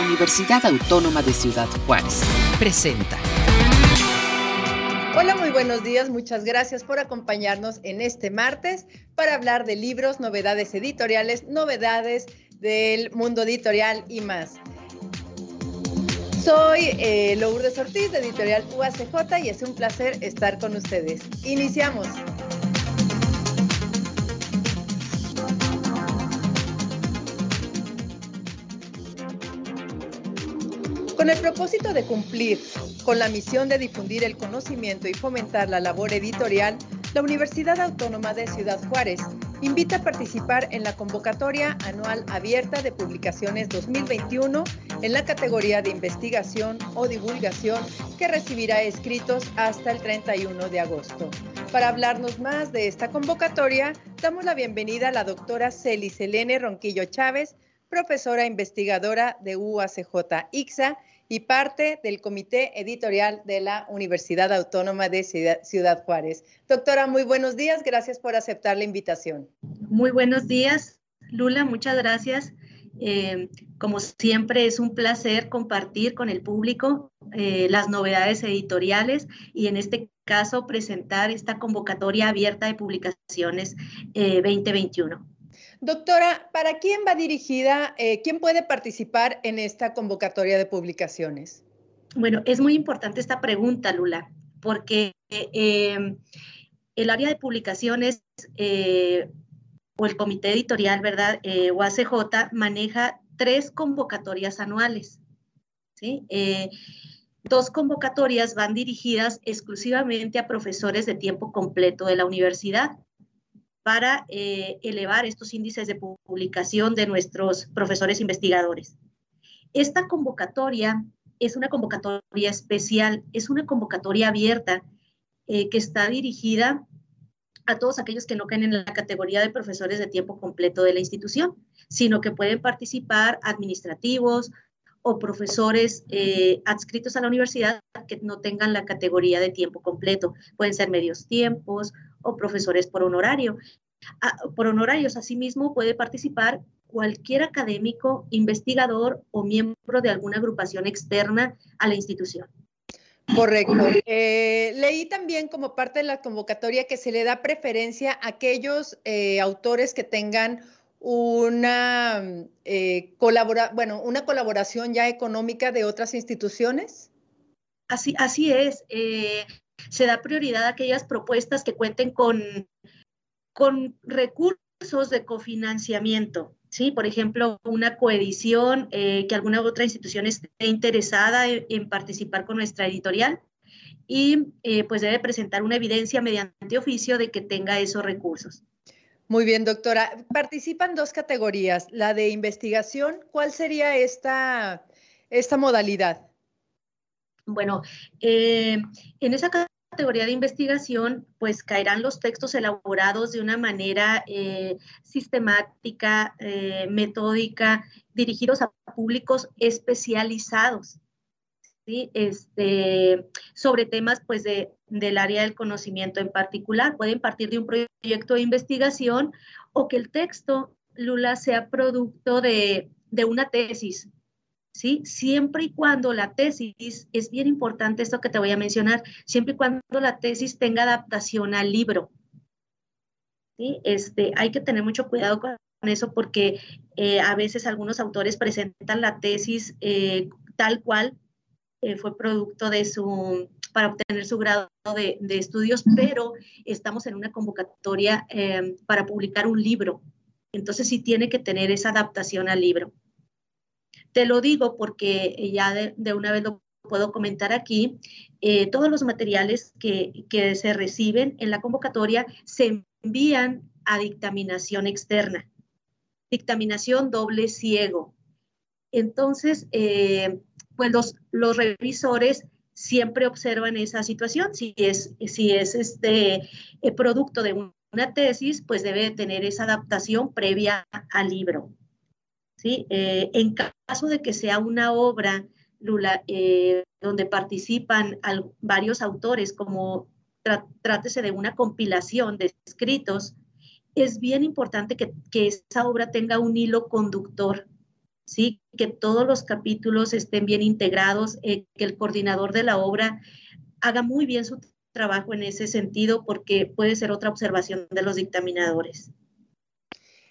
Universidad Autónoma de Ciudad Juárez. Presenta. Hola, muy buenos días. Muchas gracias por acompañarnos en este martes para hablar de libros, novedades editoriales, novedades del mundo editorial y más. Soy eh, Lourdes Ortiz de Editorial UACJ y es un placer estar con ustedes. Iniciamos. Con el propósito de cumplir con la misión de difundir el conocimiento y fomentar la labor editorial, la Universidad Autónoma de Ciudad Juárez invita a participar en la convocatoria anual abierta de publicaciones 2021 en la categoría de investigación o divulgación que recibirá escritos hasta el 31 de agosto. Para hablarnos más de esta convocatoria, damos la bienvenida a la doctora Celis Selene Ronquillo Chávez, profesora investigadora de UACJ IXA y parte del comité editorial de la Universidad Autónoma de Ciudad Juárez. Doctora, muy buenos días. Gracias por aceptar la invitación. Muy buenos días, Lula. Muchas gracias. Eh, como siempre, es un placer compartir con el público eh, las novedades editoriales y en este caso presentar esta convocatoria abierta de publicaciones 2021. Doctora, ¿para quién va dirigida? Eh, ¿Quién puede participar en esta convocatoria de publicaciones? Bueno, es muy importante esta pregunta, Lula, porque em, el área de publicaciones eh, o el comité editorial, ¿verdad? Eh, o ACJ maneja tres convocatorias anuales. dos convocatorias van dirigidas exclusivamente a profesores de tiempo completo de la universidad para eh, elevar estos índices de publicación de nuestros profesores investigadores. Esta convocatoria es una convocatoria especial, es una convocatoria abierta eh, que está dirigida a todos aquellos que no caen en la categoría de profesores de tiempo completo de la institución, sino que pueden participar administrativos o profesores eh, adscritos a la universidad que no tengan la categoría de tiempo completo. Pueden ser medios tiempos o profesores por honorario. Ah, por honorarios, asimismo, puede participar cualquier académico, investigador o miembro de alguna agrupación externa a la institución. Correcto. Eh, leí también como parte de la convocatoria que se le da preferencia a aquellos eh, autores que tengan una, eh, bueno, una colaboración ya económica de otras instituciones. Así, así es. Se da prioridad a aquellas propuestas que cuenten con con recursos de cofinanciamiento, ¿sí? Por ejemplo, una coedición, eh, que alguna otra institución esté interesada en, participar con nuestra editorial y eh, pues debe presentar una evidencia mediante oficio de que tenga esos recursos. Muy bien, doctora. Participan dos categorías. La de investigación, ¿cuál sería esta, esta modalidad? Bueno, eh, en esa categoría de investigación, pues caerán los textos elaborados de una manera eh, sistemática, eh, metódica, dirigidos a públicos especializados, este, sobre temas pues de, del área del conocimiento en particular. Pueden partir de un proyecto de investigación o que el texto, Lula, sea producto de una tesis, ¿sí? Siempre y cuando la tesis, es bien importante esto que te voy a mencionar, siempre y cuando la tesis tenga adaptación al libro. ¿sí? Este, hay que tener mucho cuidado con eso porque eh, a veces algunos autores presentan la tesis eh, tal cual eh, fue producto de su, para obtener su grado de, de estudios, pero estamos en una convocatoria para publicar un libro. Entonces sí tiene que tener esa adaptación al libro. Te lo digo porque ya de, una vez lo puedo comentar aquí. Eh, todos los materiales que, se reciben en la convocatoria se envían a dictaminación externa, dictaminación doble ciego. Entonces, eh, pues los, los, revisores siempre observan esa situación. Si es, si es este eh, producto de una tesis, pues debe tener esa adaptación previa al libro. Eh, en caso de que sea una obra, eh, donde participan varios autores, como trátese de una compilación de escritos, es bien importante que, esa obra tenga un hilo conductor. Que todos los capítulos estén bien integrados, eh, que el coordinador de la obra haga muy bien su trabajo en ese sentido, porque puede ser otra observación de los dictaminadores.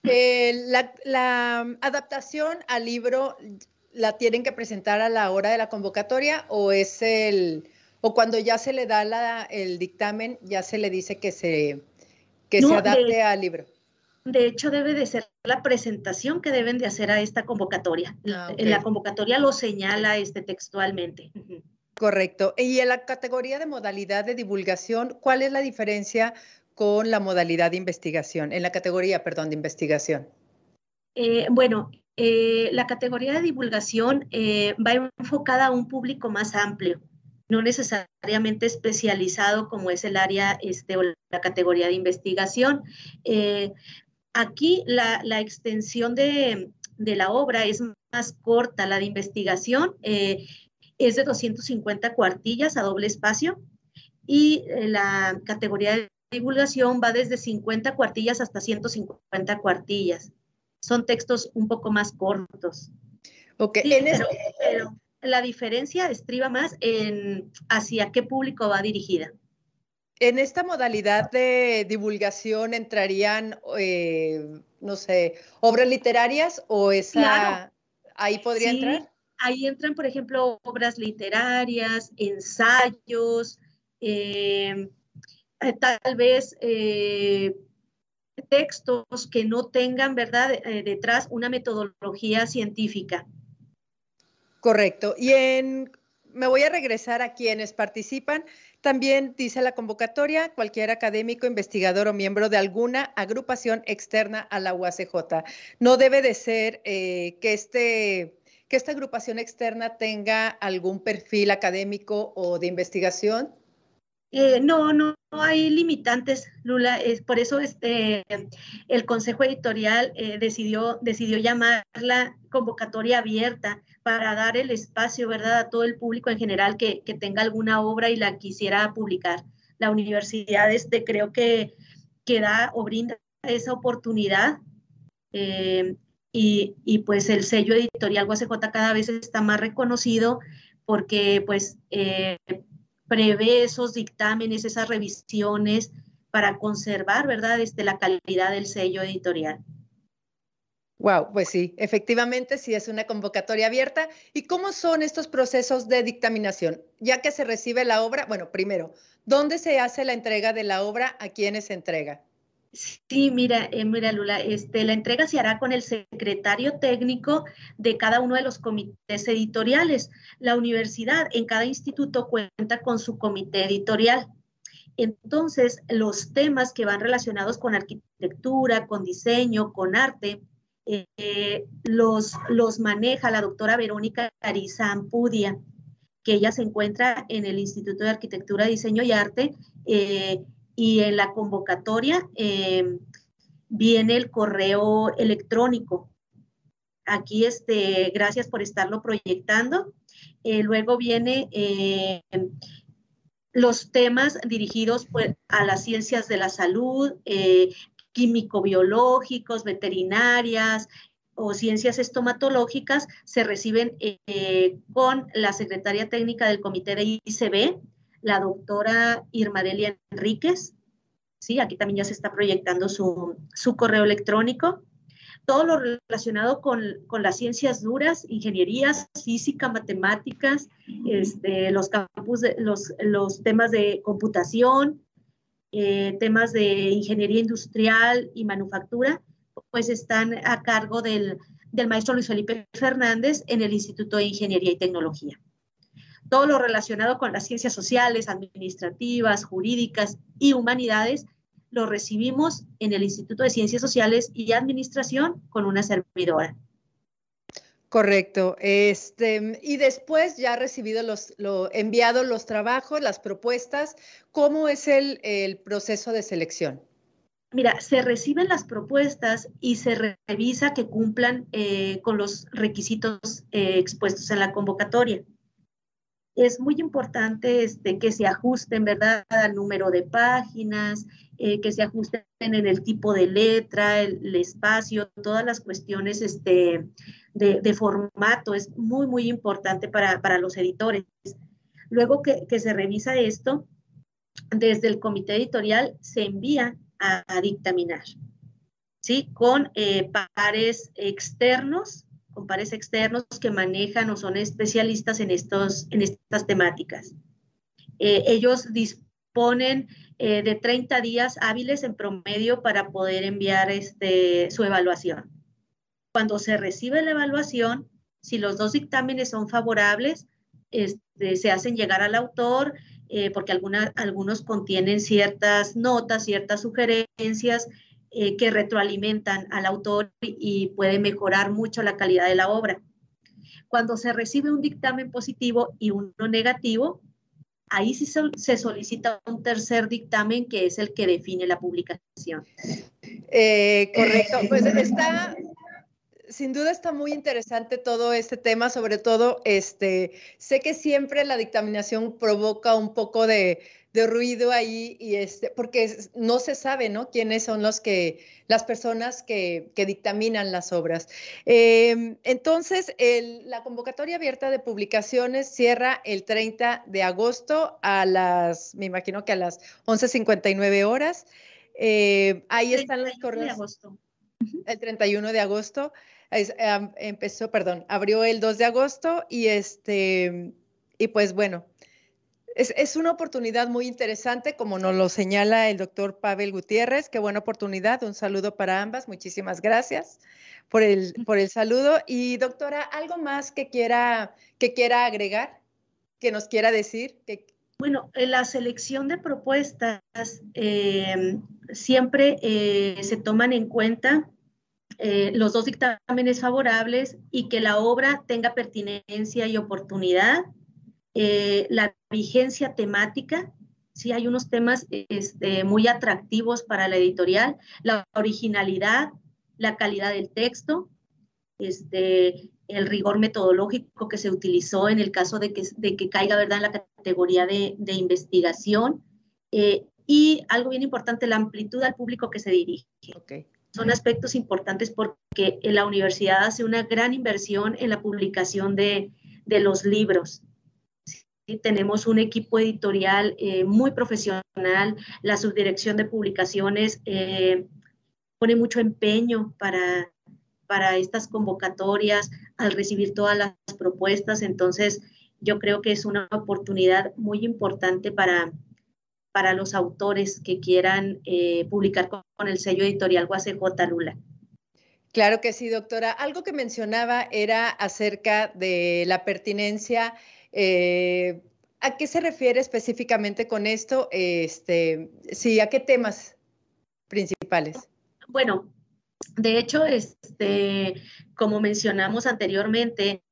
Eh, la, adaptación al libro la tienen que presentar a la hora de la convocatoria o es el o cuando ya se le da el dictamen ya se le dice que se que se adapte al libro. De hecho, debe de ser la presentación que deben de hacer a esta convocatoria. Ah, en la convocatoria lo señala este textualmente. Correcto. Y en la categoría de modalidad de divulgación, ¿cuál es la diferencia con la modalidad de investigación? En la categoría, perdón, de investigación. Eh, bueno, eh, la categoría de divulgación eh, va enfocada a un público más amplio, no necesariamente especializado como es el área este, o la categoría de investigación. Aquí la, extensión de, la obra es más corta, la de investigación es de 250 cuartillas a doble espacio y la categoría de divulgación va desde 50 cuartillas hasta 150 cuartillas. Son textos un poco más cortos. Ok, pero la diferencia estriba más en hacia qué público va dirigida. En esta modalidad de divulgación entrarían, eh, no sé, obras literarias o esa, ahí podría entrar. Ahí entran, por ejemplo, obras literarias, ensayos, eh, eh, tal vez textos que no tengan, ¿verdad?, detrás una metodología científica. Correcto. Y en, me voy a regresar a quienes participan. También dice la convocatoria, cualquier académico, investigador o miembro de alguna agrupación externa a la UACJ. No debe de ser eh, que, este, que esta agrupación externa tenga algún perfil académico o de investigación. Eh, no, no, hay limitantes, Lula. Es, por eso este, el Consejo Editorial eh, decidió, decidió llamarla convocatoria abierta para dar el espacio, ¿verdad?, a todo el público en general que, tenga alguna obra y la quisiera publicar. La universidad este, creo que, que da o brinda esa oportunidad eh, y, y, pues el sello editorial UACJ cada vez está más reconocido porque pues prevé esos dictámenes, esas revisiones para conservar, ¿verdad?, este, la calidad del sello editorial. Wow, pues sí, efectivamente sí es una convocatoria abierta. ¿Y cómo son estos procesos de dictaminación? Ya que se recibe la obra, bueno, primero, ¿dónde se hace la entrega de la obra? ¿A quiénes se entrega? Sí, mira, eh, mira Lula, este, la entrega se hará con el secretario técnico de cada uno de los comités editoriales. La universidad en cada instituto cuenta con su comité editorial. Entonces, los temas que van relacionados con arquitectura, con diseño, con arte, eh, los, los maneja la doctora Verónica Cariza Ampudia, que ella se encuentra en el Instituto de Arquitectura, Diseño y Arte. Eh, y en la convocatoria eh, viene el correo electrónico. Aquí, este, gracias por estarlo proyectando. Eh, luego viene eh, los temas dirigidos pues, a las ciencias de la salud, químico-biológicos, veterinarias, o ciencias estomatológicas se reciben con la secretaria técnica del comité de ICB, la doctora Irma Delia Enríquez, ¿sí? aquí también ya se está proyectando su, correo electrónico. Todo lo relacionado con, las ciencias duras, ingenierías, física, matemáticas, este, los, campus los, los temas de computación, eh, temas de ingeniería industrial y manufactura, pues están a cargo del, del maestro Luis Felipe Fernández en el Instituto de Ingeniería y Tecnología todo lo relacionado con las ciencias sociales, administrativas, jurídicas y humanidades, lo recibimos en el Instituto de Ciencias Sociales y Administración con una servidora. Correcto. Este, y después ya recibido los, lo, enviado los trabajos, las propuestas, ¿cómo es el, proceso de selección? Mira, se reciben las propuestas y se revisa que cumplan eh, con los requisitos eh, expuestos en la convocatoria es muy importante este, que se ajusten, ¿verdad?, al número de páginas, eh, que se ajusten en el tipo de letra, el, espacio, todas las cuestiones este, de, formato. Es muy, muy importante para, los editores. Luego que, se revisa esto, desde el comité editorial se envía a, dictaminar, ¿sí? Con eh, pares externos con pares externos que manejan o son especialistas en, estos, en estas temáticas. Eh, ellos disponen eh, de 30 días hábiles en promedio para poder enviar este, su evaluación. Cuando se recibe la evaluación, si los dos dictámenes son favorables, este, se hacen llegar al autor, eh, porque algunos contienen ciertas notas, ciertas sugerencias, eh, que retroalimentan al autor y puede mejorar mucho la calidad de la obra. Cuando se recibe un dictamen positivo y uno negativo, ahí sí se solicita un tercer dictamen que es el que define la publicación. Eh, correcto, pues está, sin duda está muy interesante todo este tema, sobre todo, este, sé que siempre la dictaminación provoca un poco de, de ruido ahí y este, porque no se sabe, ¿no? Quiénes son los que, las personas que, dictaminan las obras. Em, entonces, la convocatoria abierta de publicaciones cierra el 30 de agosto a las, me imagino que a las 11.59 horas. Eh, ahí están los correos. De agosto. El 31 de agosto. empezó, perdón, abrió el 2 de agosto y este, y pues bueno, es, una oportunidad muy interesante, como nos lo señala el doctor Pavel Gutiérrez. Qué buena oportunidad. Un saludo para ambas. Muchísimas gracias por el, por el saludo. Y doctora, ¿algo más que quiera, que quiera agregar, que nos quiera decir? Bueno, en la selección de propuestas em, siempre eh, se toman en cuenta eh, los dos dictámenes favorables y que la obra tenga pertinencia y oportunidad eh, la vigencia temática, sí hay unos temas este, muy atractivos para la editorial, la originalidad, la calidad del texto, este, el rigor metodológico que se utilizó en el caso de que, de que caiga ¿verdad? en la categoría de, investigación eh, y algo bien importante, la amplitud al público que se dirige. Son aspectos importantes porque la universidad hace una gran inversión en la publicación de, de los libros tenemos un equipo editorial eh, muy profesional, la subdirección de publicaciones eh, pone mucho empeño para, para estas convocatorias al recibir todas las propuestas, entonces yo creo que es una oportunidad muy importante para, para los autores que quieran eh, publicar con, el sello editorial UACJ Lula. Claro que sí, doctora. Algo que mencionaba era acerca de la pertinencia eh, ¿A qué se refiere específicamente con esto? Este, sí, ¿a qué temas principales? Bueno, de hecho, este, como mencionamos anteriormente,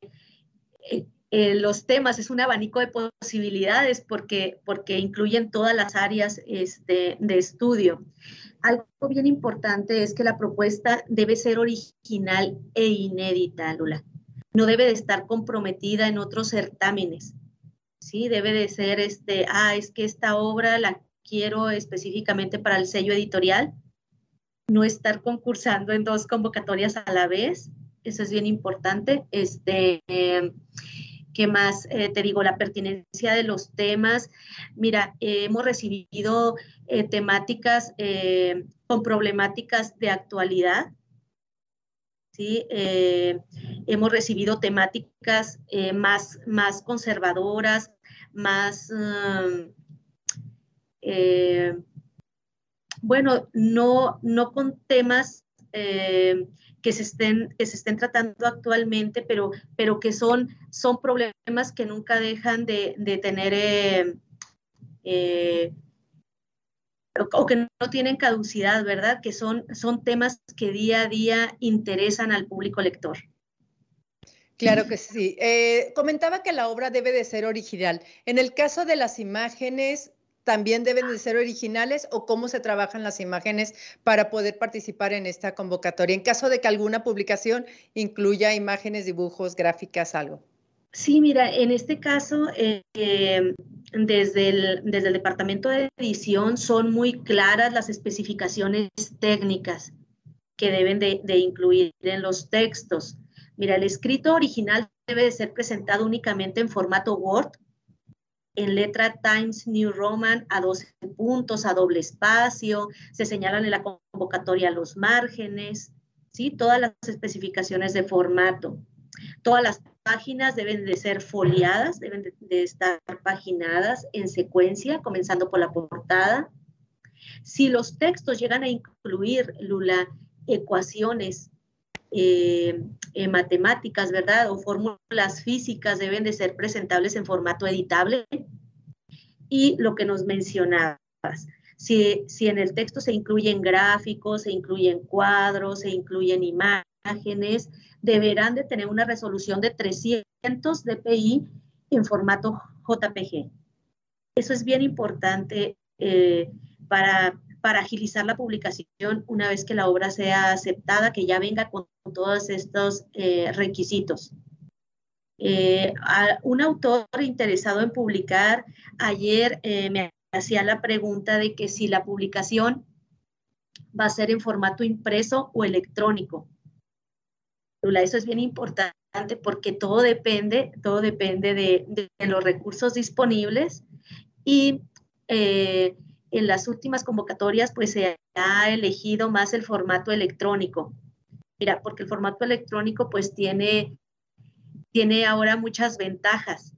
eh, eh, los temas es un abanico de posibilidades porque, porque incluyen todas las áreas este, de estudio. Algo bien importante es que la propuesta debe ser original e inédita, Lula no debe de estar comprometida en otros certámenes. Sí, debe de ser este, ah, es que esta obra la quiero específicamente para el sello editorial, no estar concursando en dos convocatorias a la vez, eso es bien importante. Este, ¿Qué más? Eh, te digo, la pertinencia de los temas. Mira, hemos recibido eh, temáticas eh, con problemáticas de actualidad, Eh, hemos recibido temáticas eh, más, más conservadoras, más, um, eh, bueno, no, no con temas que, se estén, que se estén tratando actualmente, pero, pero que son, son problemas que nunca dejan de, de tener o que no tienen caducidad, ¿verdad? Que son, son temas que día a día interesan al público lector. Claro que sí. Eh, comentaba que la obra debe de ser original. En el caso de las imágenes, ¿también deben de ser originales o cómo se trabajan las imágenes para poder participar en esta convocatoria? En caso de que alguna publicación incluya imágenes, dibujos, gráficas, algo. Sí, mira, en este caso, eh, desde el, desde el departamento de edición son muy claras las especificaciones técnicas que deben de, de incluir en los textos. Mira, el escrito original debe de ser presentado únicamente en formato Word, en letra Times New Roman a 12 puntos, a doble espacio, se señalan en la convocatoria los márgenes, ¿sí? Todas las especificaciones de formato. Todas las páginas deben de ser foliadas, deben de, estar paginadas en secuencia, comenzando por la portada. Si los textos llegan a incluir, Lula, ecuaciones eh, matemáticas, ¿verdad? O fórmulas físicas deben de ser presentables en formato editable. Y lo que nos mencionabas, si, si en el texto se incluyen gráficos, se incluyen cuadros, se incluyen imágenes, deberán de tener una resolución de 300 dpi en formato JPG. Eso es bien importante eh, para, agilizar la publicación una vez que la obra sea aceptada, que ya venga con todos estos eh, requisitos. Eh, un autor interesado en publicar ayer me hacía la pregunta de que si la publicación va a ser en formato impreso o electrónico. Eso es bien importante porque todo depende, todo depende de, los recursos disponibles y eh, en las últimas convocatorias pues se ha elegido más el formato electrónico. Mira, porque el formato electrónico pues tiene, tiene ahora muchas ventajas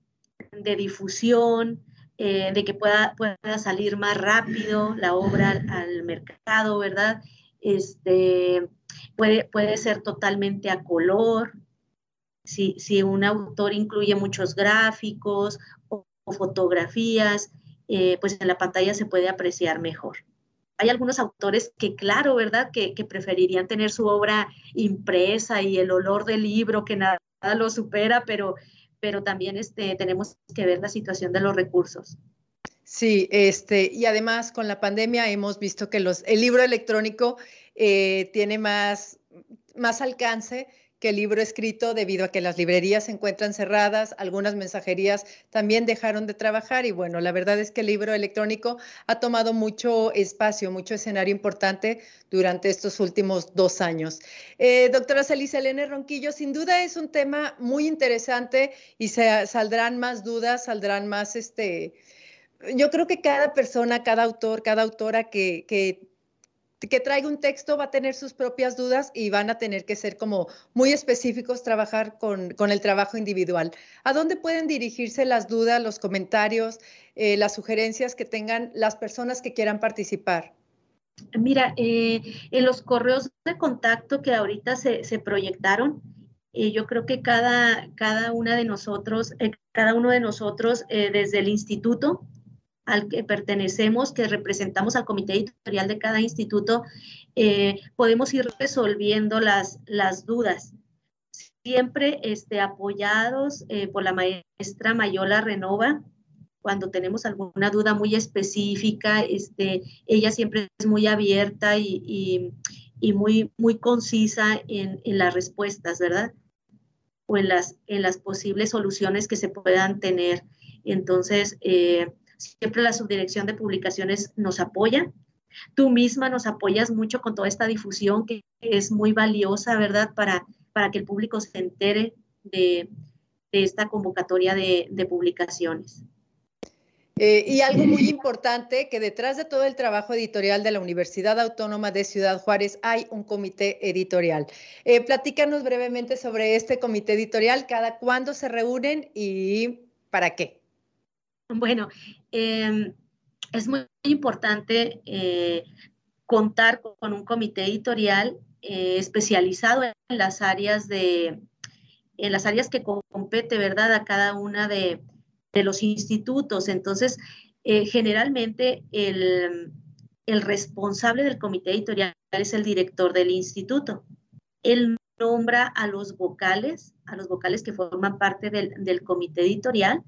de difusión, eh, de que pueda, pueda salir más rápido la obra al, al mercado, ¿verdad? Este, puede, ser totalmente a color, si, un autor incluye muchos gráficos o, fotografías, eh, pues en la pantalla se puede apreciar mejor. Hay algunos autores que, claro, ¿verdad?, que, preferirían tener su obra impresa y el olor del libro que nada, lo supera, pero, pero también este, tenemos que ver la situación de los recursos. Sí, este, y además con la pandemia hemos visto que los, el libro electrónico eh, tiene más, más alcance que el libro escrito debido a que las librerías se encuentran cerradas, algunas mensajerías también dejaron de trabajar y bueno, la verdad es que el libro electrónico ha tomado mucho espacio, mucho escenario importante durante estos últimos dos años. Eh, doctora Celisa Elena Ronquillo, sin duda es un tema muy interesante y se, saldrán más dudas, saldrán más, este, yo creo que cada persona, cada autor, cada autora que, que que traiga un texto va a tener sus propias dudas y van a tener que ser como muy específicos, trabajar con, el trabajo individual. ¿A dónde pueden dirigirse las dudas, los comentarios, eh, las sugerencias que tengan las personas que quieran participar? Mira, eh, en los correos de contacto que ahorita se, proyectaron, eh, yo creo que cada, cada una de nosotros, cada uno de nosotros desde el instituto, al que pertenecemos, que representamos al comité editorial de cada instituto, eh, podemos ir resolviendo las, las dudas. Siempre este, apoyados eh, por la maestra Mayola Renova, cuando tenemos alguna duda muy específica, este, ella siempre es muy abierta y, y, muy, muy concisa en, en, las respuestas, ¿verdad? O en las, en las posibles soluciones que se puedan tener. Entonces, eh, Siempre la subdirección de publicaciones nos apoya. Tú misma nos apoyas mucho con toda esta difusión que es muy valiosa, ¿verdad? Para, para que el público se entere de, esta convocatoria de, publicaciones. Eh, y algo muy importante, que detrás de todo el trabajo editorial de la Universidad Autónoma de Ciudad Juárez hay un comité editorial. Eh, platícanos brevemente sobre este comité editorial, cada cuándo se reúnen y para qué. Bueno, em, es muy importante eh, contar con un comité editorial eh, especializado en las áreas de en las áreas que compete, ¿verdad?, a cada una de, los institutos. Entonces, eh, generalmente el, responsable del comité editorial es el director del instituto. Él nombra a los vocales, a los vocales que forman parte del, del comité editorial,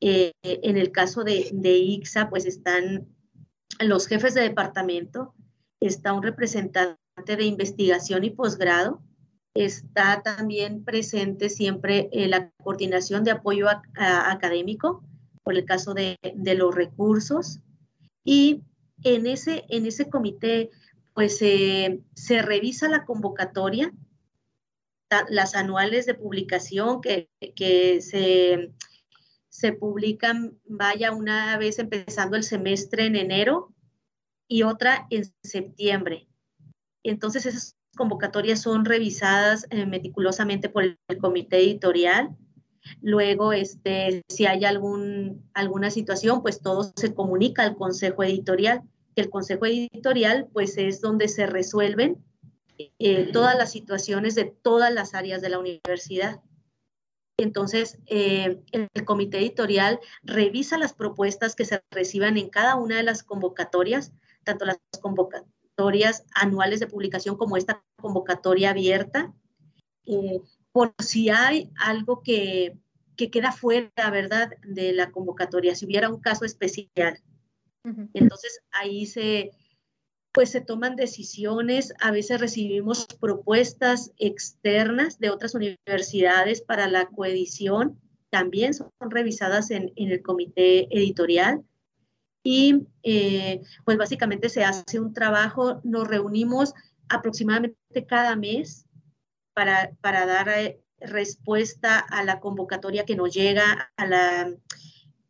eh, en el caso de, de IXA, pues están los jefes de departamento, está un representante de investigación y posgrado, está también presente siempre eh, la coordinación de apoyo académico, por el caso de, los recursos. Y en ese, en ese comité, pues se revisa la convocatoria, las anuales de publicación que, que se, se publican, vaya, una vez empezando el semestre en enero y otra en septiembre. Entonces esas convocatorias son revisadas eh, meticulosamente por el, comité editorial. Luego, este, si hay algún, alguna situación, pues todo se comunica al consejo editorial, que el consejo editorial pues es donde se resuelven eh, todas las situaciones de todas las áreas de la universidad. Entonces, eh, el comité editorial revisa las propuestas que se reciban en cada una de las convocatorias, tanto las convocatorias anuales de publicación como esta convocatoria abierta, eh, por si hay algo que, que, queda fuera, ¿verdad?, de la convocatoria, si hubiera un caso especial. Entonces, ahí se, pues se toman decisiones, a veces recibimos propuestas externas de otras universidades para la coedición, también son revisadas en, en el comité editorial. Y eh, pues básicamente se hace un trabajo, nos reunimos aproximadamente cada mes para, para dar eh, respuesta a la convocatoria que nos llega, a la,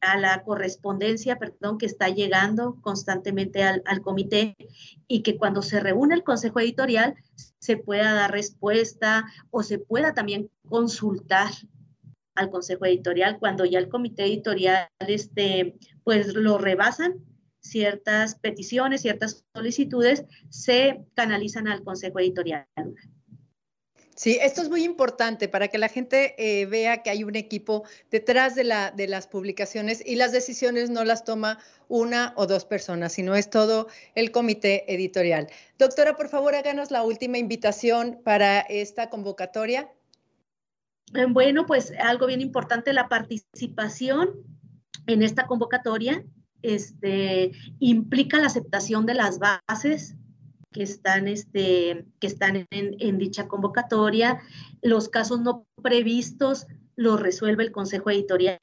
a la correspondencia, perdón, que está llegando constantemente al, al, comité y que cuando se reúne el consejo editorial se pueda dar respuesta o se pueda también consultar al consejo editorial cuando ya el comité editorial este, pues lo rebasan ciertas peticiones, ciertas solicitudes, se canalizan al consejo editorial. Sí, esto es muy importante para que la gente eh, vea que hay un equipo detrás de, la, de las publicaciones y las decisiones no las toma una o dos personas, sino es todo el comité editorial. Doctora, por favor, háganos la última invitación para esta convocatoria. Eh, bueno, pues algo bien importante, la participación en esta convocatoria este, implica la aceptación de las bases que están, este, que están en, dicha convocatoria. Los casos no previstos los resuelve el Consejo Editorial.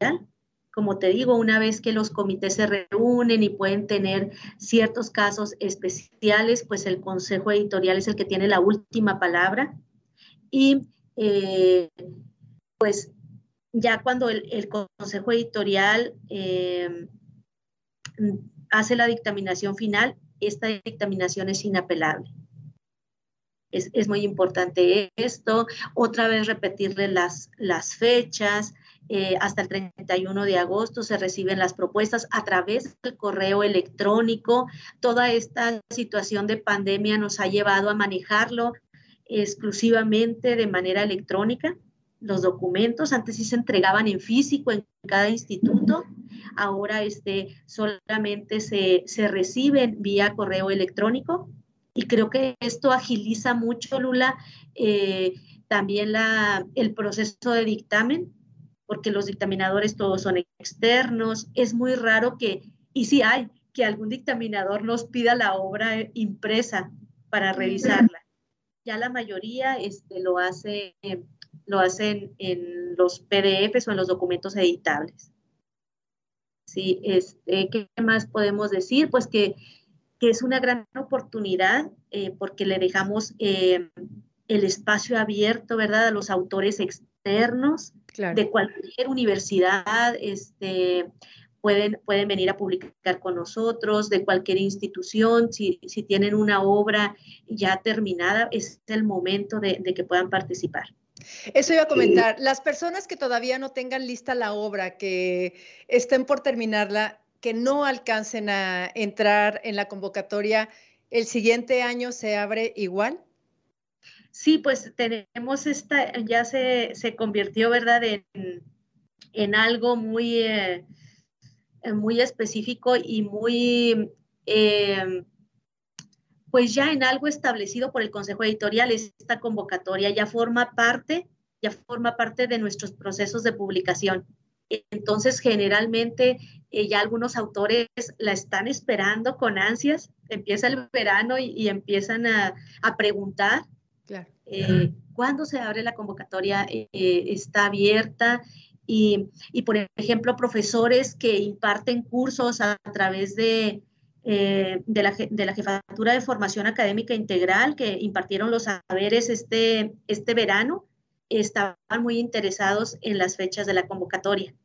Como te digo, una vez que los comités se reúnen y pueden tener ciertos casos especiales, pues el Consejo Editorial es el que tiene la última palabra. Y eh, pues ya cuando el, Consejo Editorial eh, hace la dictaminación final, esta dictaminación es inapelable. Es, muy importante esto. Otra vez repetirle las, las fechas. Eh, hasta el 31 de agosto se reciben las propuestas a través del correo electrónico. Toda esta situación de pandemia nos ha llevado a manejarlo exclusivamente de manera electrónica los documentos, antes sí se entregaban en físico en cada instituto, ahora este, solamente se, reciben vía correo electrónico y creo que esto agiliza mucho, Lula, eh, también la, el proceso de dictamen, porque los dictaminadores todos son externos, es muy raro que, y si hay, que algún dictaminador nos pida la obra impresa para revisarla. Ya la mayoría este, lo hace lo hacen en los PDFs o en los documentos editables. Sí, este, ¿qué más podemos decir? Pues que, es una gran oportunidad eh, porque le dejamos eh, el espacio abierto, ¿verdad?, a los autores externos de cualquier universidad, este, pueden, pueden venir a publicar con nosotros, de cualquier institución, si, tienen una obra ya terminada, es el momento de que puedan participar. Eso iba a comentar. Las personas que todavía no tengan lista la obra, que estén por terminarla, que no alcancen a entrar en la convocatoria, ¿el siguiente año se abre igual? Sí, pues tenemos esta, ya se, convirtió, ¿verdad?, en, algo muy, eh, muy específico y muy eh, pues ya en algo establecido por el Consejo Editorial, esta convocatoria ya forma parte, ya forma parte de nuestros procesos de publicación. Entonces, generalmente eh, ya algunos autores la están esperando con ansias, empieza el verano y, empiezan a, preguntar eh, cuándo se abre la convocatoria, eh, está abierta y, por ejemplo, profesores que imparten cursos a, través de, eh, de, la, de, la, Jefatura de Formación Académica Integral que impartieron los saberes este, este verano, estaban muy interesados en las fechas de la convocatoria,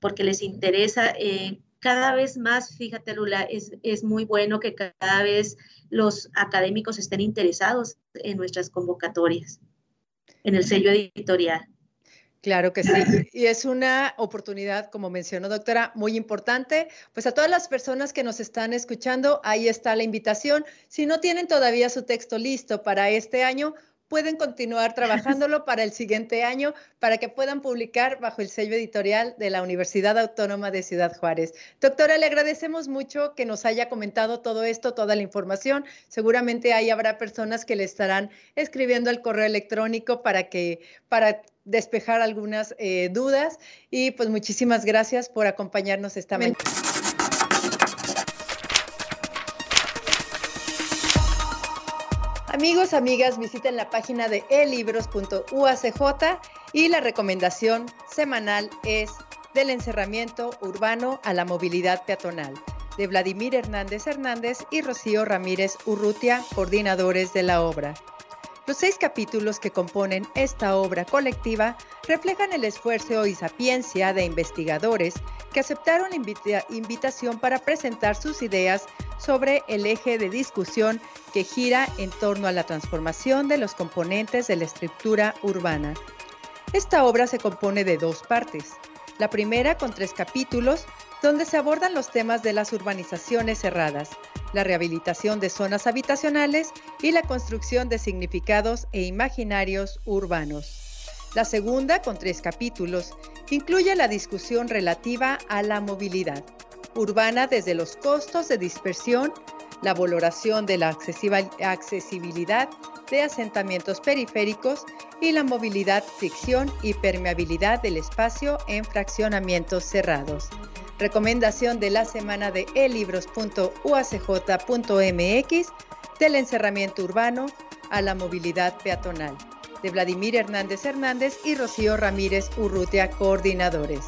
porque les interesa eh, cada vez más, fíjate Lula, es, es muy bueno que cada vez los académicos estén interesados en nuestras convocatorias, en el sello editorial. Claro que sí. Y es una oportunidad, como mencionó doctora, muy importante. Pues a todas las personas que nos están escuchando, ahí está la invitación. Si no tienen todavía su texto listo para este año, pueden continuar trabajándolo para el siguiente año, para que puedan publicar bajo el sello editorial de la Universidad Autónoma de Ciudad Juárez. Doctora, le agradecemos mucho que nos haya comentado todo esto, toda la información. Seguramente ahí habrá personas que le estarán escribiendo al correo electrónico para que, para despejar algunas eh, dudas. Y pues muchísimas gracias por acompañarnos esta mañana. Amigos, amigas, visiten la página de elibros.uacj y la recomendación semanal es del encerramiento urbano a la movilidad peatonal de Vladimir Hernández Hernández y Rocío Ramírez Urrutia, coordinadores de la obra. Los seis capítulos que componen esta obra colectiva reflejan el esfuerzo y sapiencia de investigadores que aceptaron la invitación para presentar sus ideas sobre el eje de discusión que gira en torno a la transformación de los componentes de la estructura urbana. Esta obra se compone de dos partes. La primera con tres capítulos donde se abordan los temas de las urbanizaciones cerradas, la rehabilitación de zonas habitacionales y la construcción de significados e imaginarios urbanos. La segunda, con tres capítulos, incluye la discusión relativa a la movilidad urbana desde los costos de dispersión, la valoración de la accesibilidad de asentamientos periféricos y la movilidad, fricción y permeabilidad del espacio en fraccionamientos cerrados. Recomendación de la semana de elibros.uacj.mx del encerramiento urbano a la movilidad peatonal de Vladimir Hernández Hernández y Rocío Ramírez Urrutia, coordinadores.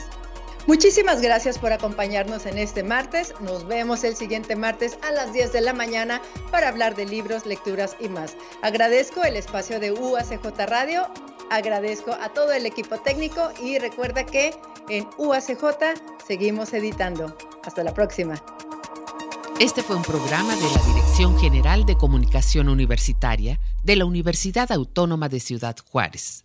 Muchísimas gracias por acompañarnos en este martes. Nos vemos el siguiente martes a las 10 de la mañana para hablar de libros, lecturas y más. Agradezco el espacio de UACJ Radio, agradezco a todo el equipo técnico y recuerda que en UACJ seguimos editando. Hasta la próxima. Este fue un programa de la Dirección General de Comunicación Universitaria de la Universidad Autónoma de Ciudad Juárez.